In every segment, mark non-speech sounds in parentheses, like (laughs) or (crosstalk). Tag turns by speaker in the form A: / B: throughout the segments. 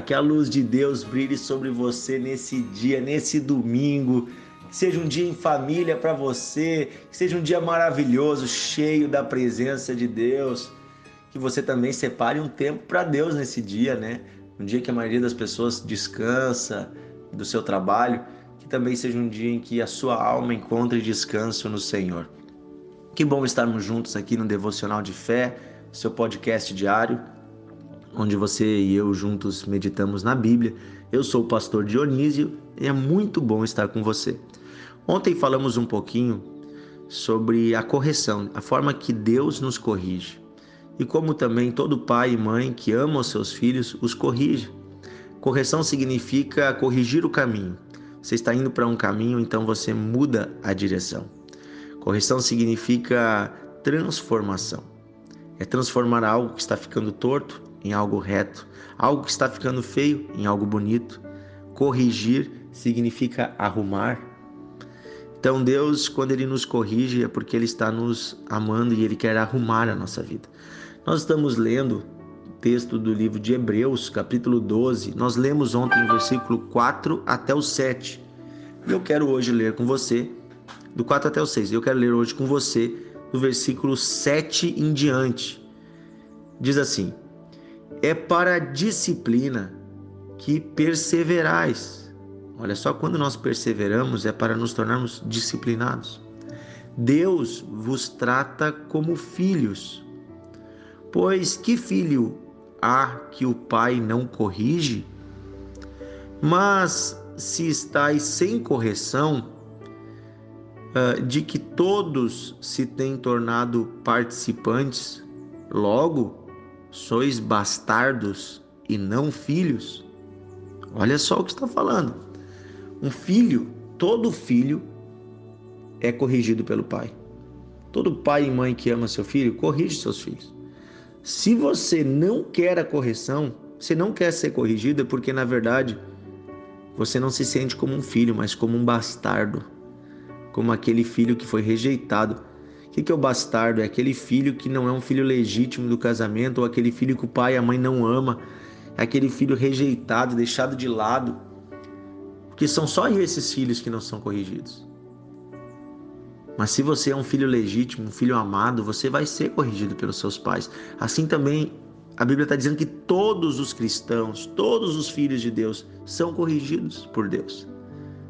A: que a luz de Deus brilhe sobre você nesse dia, nesse domingo. Que seja um dia em família para você, que seja um dia maravilhoso, cheio da presença de Deus. Que você também separe um tempo para Deus nesse dia, né? Um dia que a maioria das pessoas descansa do seu trabalho, que também seja um dia em que a sua alma encontre descanso no Senhor. Que bom estarmos juntos aqui no Devocional de Fé, seu podcast diário onde você e eu juntos meditamos na Bíblia. Eu sou o pastor Dionísio e é muito bom estar com você. Ontem falamos um pouquinho sobre a correção, a forma que Deus nos corrige e como também todo pai e mãe que ama os seus filhos os corrige. Correção significa corrigir o caminho. Você está indo para um caminho, então você muda a direção. Correção significa transformação. É transformar algo que está ficando torto em algo reto, algo que está ficando feio em algo bonito. Corrigir significa arrumar. Então Deus, quando ele nos corrige, é porque ele está nos amando e ele quer arrumar a nossa vida. Nós estamos lendo o texto do livro de Hebreus, capítulo 12. Nós lemos ontem o versículo 4 até o 7. E eu quero hoje ler com você do 4 até o 6. Eu quero ler hoje com você do versículo 7 em diante. Diz assim: é para a disciplina que perseverais. Olha só, quando nós perseveramos é para nos tornarmos disciplinados. Deus vos trata como filhos. Pois que filho há que o pai não corrige? Mas se estáis sem correção, ah, de que todos se têm tornado participantes, logo sois bastardos e não filhos. Olha só o que está falando. Um filho, todo filho é corrigido pelo pai. Todo pai e mãe que ama seu filho, corrige seus filhos. Se você não quer a correção, você não quer ser corrigido, é porque na verdade você não se sente como um filho, mas como um bastardo, como aquele filho que foi rejeitado que, que é o bastardo? É aquele filho que não é um filho legítimo do casamento, ou aquele filho que o pai e a mãe não ama, é aquele filho rejeitado, deixado de lado. Porque são só esses filhos que não são corrigidos. Mas se você é um filho legítimo, um filho amado, você vai ser corrigido pelos seus pais. Assim também a Bíblia está dizendo que todos os cristãos, todos os filhos de Deus são corrigidos por Deus.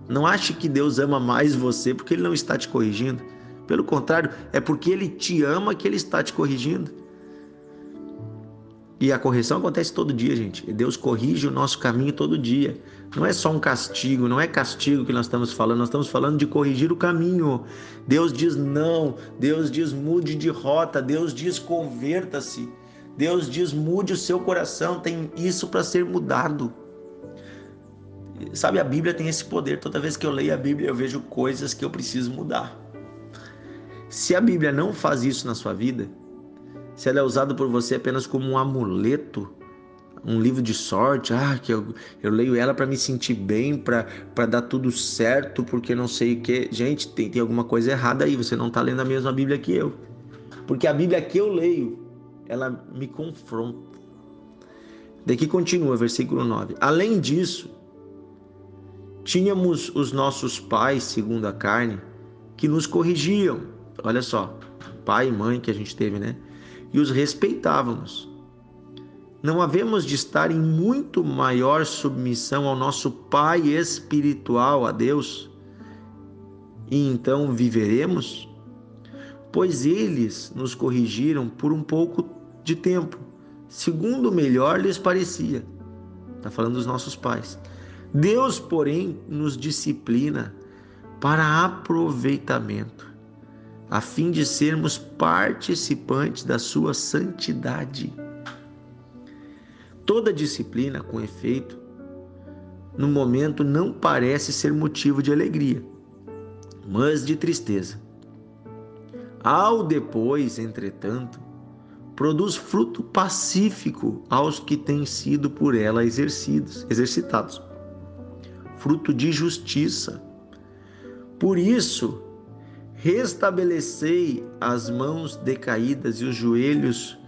A: Não ache que Deus ama mais você porque Ele não está te corrigindo. Pelo contrário, é porque ele te ama que ele está te corrigindo. E a correção acontece todo dia, gente. Deus corrige o nosso caminho todo dia. Não é só um castigo, não é castigo que nós estamos falando, nós estamos falando de corrigir o caminho. Deus diz não, Deus diz mude de rota, Deus diz converta-se. Deus diz mude o seu coração, tem isso para ser mudado. Sabe, a Bíblia tem esse poder. Toda vez que eu leio a Bíblia, eu vejo coisas que eu preciso mudar. Se a Bíblia não faz isso na sua vida, se ela é usada por você apenas como um amuleto, um livro de sorte, ah, que eu, eu leio ela para me sentir bem, para dar tudo certo, porque não sei o que. Gente, tem, tem alguma coisa errada aí, você não está lendo a mesma Bíblia que eu. Porque a Bíblia que eu leio, ela me confronta. Daqui continua, versículo 9. Além disso, tínhamos os nossos pais, segundo a carne, que nos corrigiam Olha só, pai e mãe que a gente teve, né? E os respeitávamos. Não havemos de estar em muito maior submissão ao nosso Pai espiritual, a Deus, e então viveremos? Pois eles nos corrigiram por um pouco de tempo, segundo melhor lhes parecia. Está falando dos nossos pais. Deus, porém, nos disciplina para aproveitamento a fim de sermos participantes da sua santidade. Toda disciplina, com efeito, no momento não parece ser motivo de alegria, mas de tristeza. Ao depois, entretanto, produz fruto pacífico aos que têm sido por ela exercidos, exercitados, fruto de justiça. Por isso, Restabelecei as mãos decaídas e os joelhos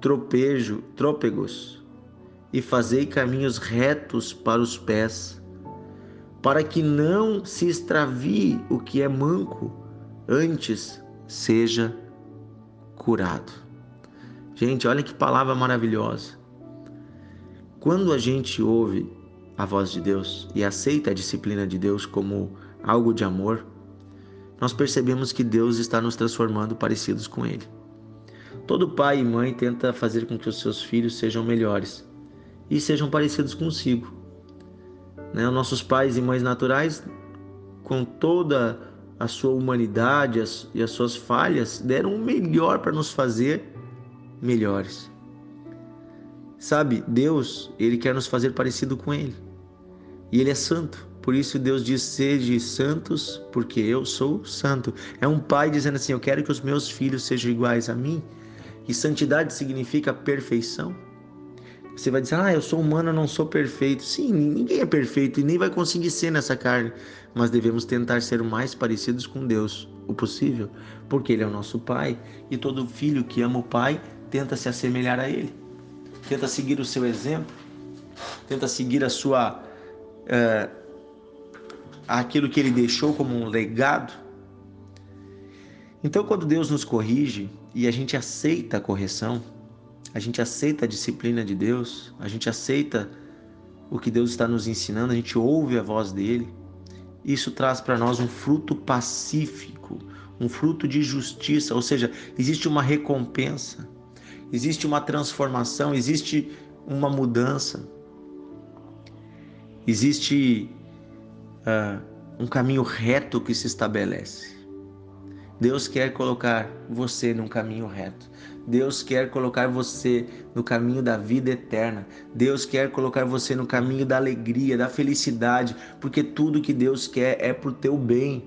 A: tropejo, trópegos, e fazei caminhos retos para os pés, para que não se extravie o que é manco, antes seja curado. Gente, olha que palavra maravilhosa. Quando a gente ouve a voz de Deus e aceita a disciplina de Deus como algo de amor, nós percebemos que Deus está nos transformando parecidos com Ele. Todo pai e mãe tenta fazer com que os seus filhos sejam melhores e sejam parecidos consigo. Né? Nossos pais e mães naturais, com toda a sua humanidade e as suas falhas, deram o melhor para nos fazer melhores. Sabe, Deus, Ele quer nos fazer parecido com Ele. E Ele é santo. Por isso Deus diz: Sede santos, porque eu sou santo. É um pai dizendo assim: Eu quero que os meus filhos sejam iguais a mim. E santidade significa perfeição. Você vai dizer, ah, eu sou humano, eu não sou perfeito. Sim, ninguém é perfeito e nem vai conseguir ser nessa carne. Mas devemos tentar ser o mais parecidos com Deus, o possível, porque Ele é o nosso Pai e todo filho que ama o Pai tenta se assemelhar a Ele, tenta seguir o seu exemplo, tenta seguir a sua. Uh, aquilo que Ele deixou como um legado. Então, quando Deus nos corrige e a gente aceita a correção, a gente aceita a disciplina de Deus, a gente aceita o que Deus está nos ensinando, a gente ouve a voz dele. Isso traz para nós um fruto pacífico, um fruto de justiça, ou seja, existe uma recompensa, existe uma transformação, existe uma mudança, existe uh, um caminho reto que se estabelece. Deus quer colocar você num caminho reto. Deus quer colocar você no caminho da vida eterna. Deus quer colocar você no caminho da alegria, da felicidade, porque tudo que Deus quer é pro teu bem.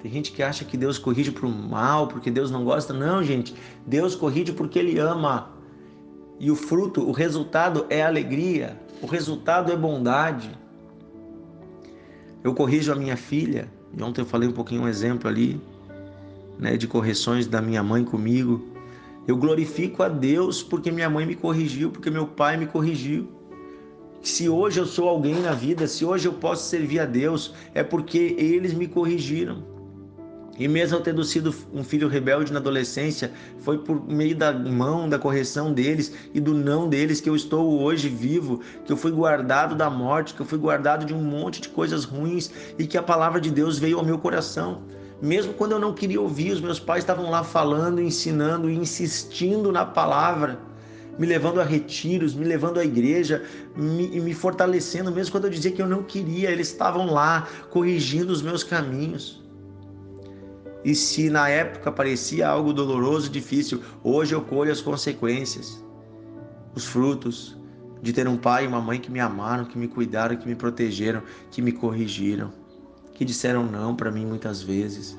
A: Tem gente que acha que Deus corrige pro mal, porque Deus não gosta. Não, gente. Deus corrige porque ele ama. E o fruto, o resultado é alegria. O resultado é bondade. Eu corrijo a minha filha. E ontem eu falei um pouquinho um exemplo ali né, de correções da minha mãe comigo. Eu glorifico a Deus porque minha mãe me corrigiu, porque meu pai me corrigiu. Se hoje eu sou alguém na vida, se hoje eu posso servir a Deus, é porque eles me corrigiram. E mesmo tendo sido um filho rebelde na adolescência, foi por meio da mão, da correção deles e do não deles que eu estou hoje vivo, que eu fui guardado da morte, que eu fui guardado de um monte de coisas ruins e que a palavra de Deus veio ao meu coração. Mesmo quando eu não queria ouvir, os meus pais estavam lá falando, ensinando e insistindo na palavra, me levando a retiros, me levando à igreja, me, me fortalecendo, mesmo quando eu dizia que eu não queria, eles estavam lá corrigindo os meus caminhos. E se na época parecia algo doloroso, difícil, hoje eu colho as consequências, os frutos de ter um pai e uma mãe que me amaram, que me cuidaram, que me protegeram, que me corrigiram que disseram não para mim muitas vezes.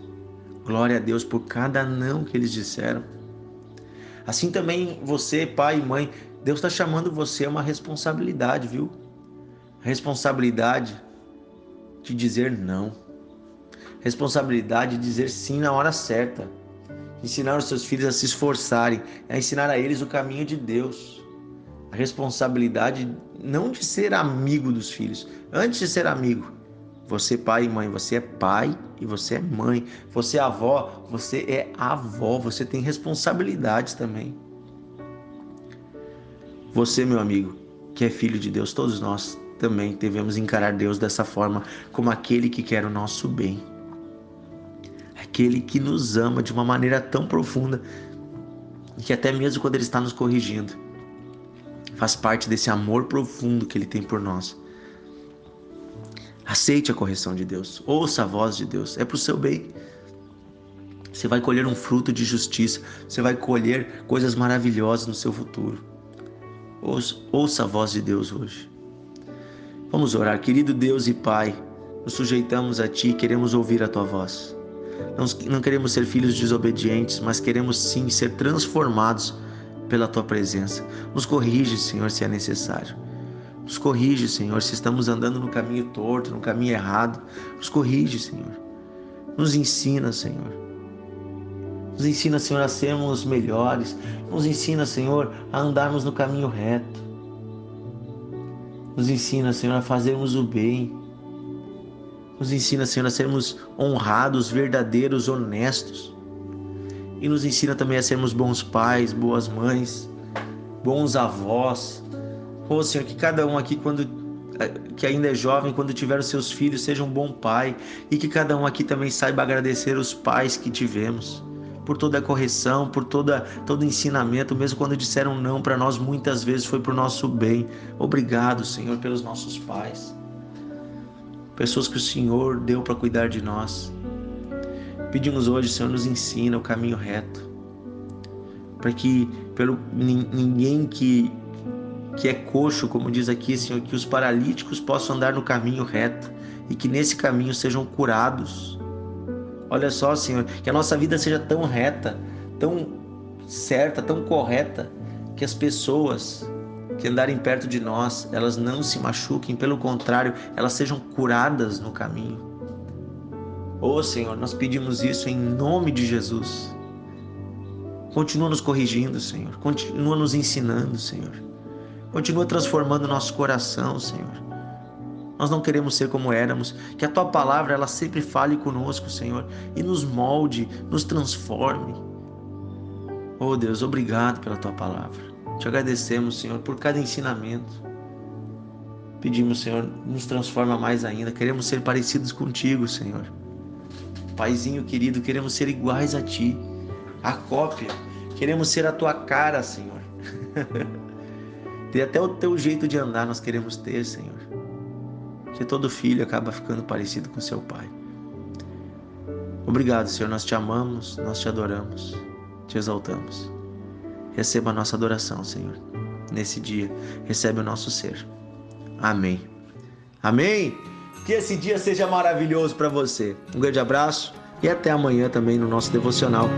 A: Glória a Deus por cada não que eles disseram. Assim também você, pai e mãe, Deus está chamando você a uma responsabilidade, viu? Responsabilidade de dizer não. Responsabilidade de dizer sim na hora certa. Ensinar os seus filhos a se esforçarem, a ensinar a eles o caminho de Deus. A responsabilidade não de ser amigo dos filhos, antes de ser amigo, você, pai e mãe, você é pai e você é mãe. Você é avó, você é avó. Você tem responsabilidades também. Você, meu amigo, que é filho de Deus, todos nós também devemos encarar Deus dessa forma, como aquele que quer o nosso bem. Aquele que nos ama de uma maneira tão profunda que até mesmo quando Ele está nos corrigindo, faz parte desse amor profundo que Ele tem por nós Aceite a correção de Deus, ouça a voz de Deus, é para o seu bem. Você vai colher um fruto de justiça, você vai colher coisas maravilhosas no seu futuro. Ouça, a voz de Deus hoje. Vamos orar, querido Deus e Pai, nos sujeitamos a Ti, queremos ouvir a Tua voz. Não, não queremos ser filhos desobedientes, mas queremos sim ser transformados pela Tua presença. Nos corrige, Senhor, se é necessário. Nos corrige, Senhor, se estamos andando no caminho torto, no caminho errado. Nos corrige, Senhor. Nos ensina, Senhor. Nos ensina, Senhor, a sermos melhores. Nos ensina, Senhor, a andarmos no caminho reto. Nos ensina, Senhor, a fazermos o bem. Nos ensina, Senhor, a sermos honrados, verdadeiros, honestos. E nos ensina também a sermos bons pais, boas mães, bons avós. Oh, Senhor, que cada um aqui, quando que ainda é jovem, quando tiver os seus filhos, seja um bom pai e que cada um aqui também saiba agradecer os pais que tivemos por toda a correção, por toda todo ensinamento, mesmo quando disseram não para nós, muitas vezes foi para o nosso bem. Obrigado, Senhor, pelos nossos pais. Pessoas que o Senhor deu para cuidar de nós. Pedimos hoje, Senhor, nos ensina o caminho reto. Para que pelo ninguém que que é coxo, como diz aqui, Senhor, que os paralíticos possam andar no caminho reto e que nesse caminho sejam curados. Olha só, Senhor, que a nossa vida seja tão reta, tão certa, tão correta, que as pessoas que andarem perto de nós, elas não se machuquem, pelo contrário, elas sejam curadas no caminho. Oh, Senhor, nós pedimos isso em nome de Jesus. Continua nos corrigindo, Senhor. Continua nos ensinando, Senhor. Continua transformando nosso coração, Senhor. Nós não queremos ser como éramos, que a tua palavra ela sempre fale conosco, Senhor, e nos molde, nos transforme. Oh Deus, obrigado pela tua palavra. Te agradecemos, Senhor, por cada ensinamento. Pedimos, Senhor, nos transforma mais ainda. Queremos ser parecidos contigo, Senhor. Paizinho querido, queremos ser iguais a ti, a cópia. Queremos ser a tua cara, Senhor. (laughs) Ter até o teu jeito de andar nós queremos ter, Senhor. Que todo filho acaba ficando parecido com seu pai. Obrigado, Senhor. Nós te amamos, nós te adoramos, te exaltamos. Receba a nossa adoração, Senhor. Nesse dia, recebe o nosso ser. Amém. Amém. Que esse dia seja maravilhoso para você. Um grande abraço e até amanhã também no nosso devocional.